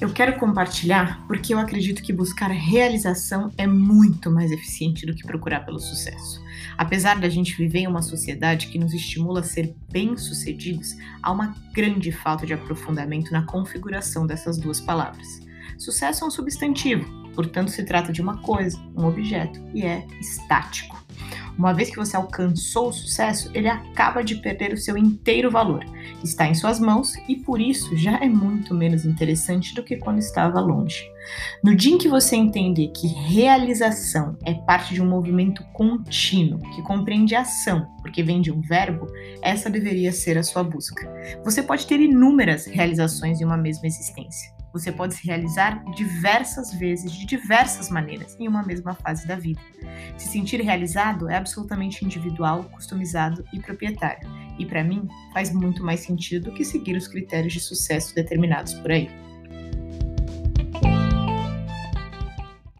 Eu quero compartilhar porque eu acredito que buscar realização é muito mais eficiente do que procurar pelo sucesso. Apesar da gente viver em uma sociedade que nos estimula a ser bem-sucedidos, há uma grande falta de aprofundamento na configuração dessas duas palavras. Sucesso é um substantivo, portanto, se trata de uma coisa, um objeto, e é estático. Uma vez que você alcançou o sucesso, ele acaba de perder o seu inteiro valor. Está em suas mãos e por isso já é muito menos interessante do que quando estava longe. No dia em que você entender que realização é parte de um movimento contínuo que compreende ação, porque vem de um verbo, essa deveria ser a sua busca. Você pode ter inúmeras realizações em uma mesma existência. Você pode se realizar diversas vezes, de diversas maneiras, em uma mesma fase da vida. Se sentir realizado é absolutamente individual, customizado e proprietário. E para mim, faz muito mais sentido do que seguir os critérios de sucesso determinados por aí.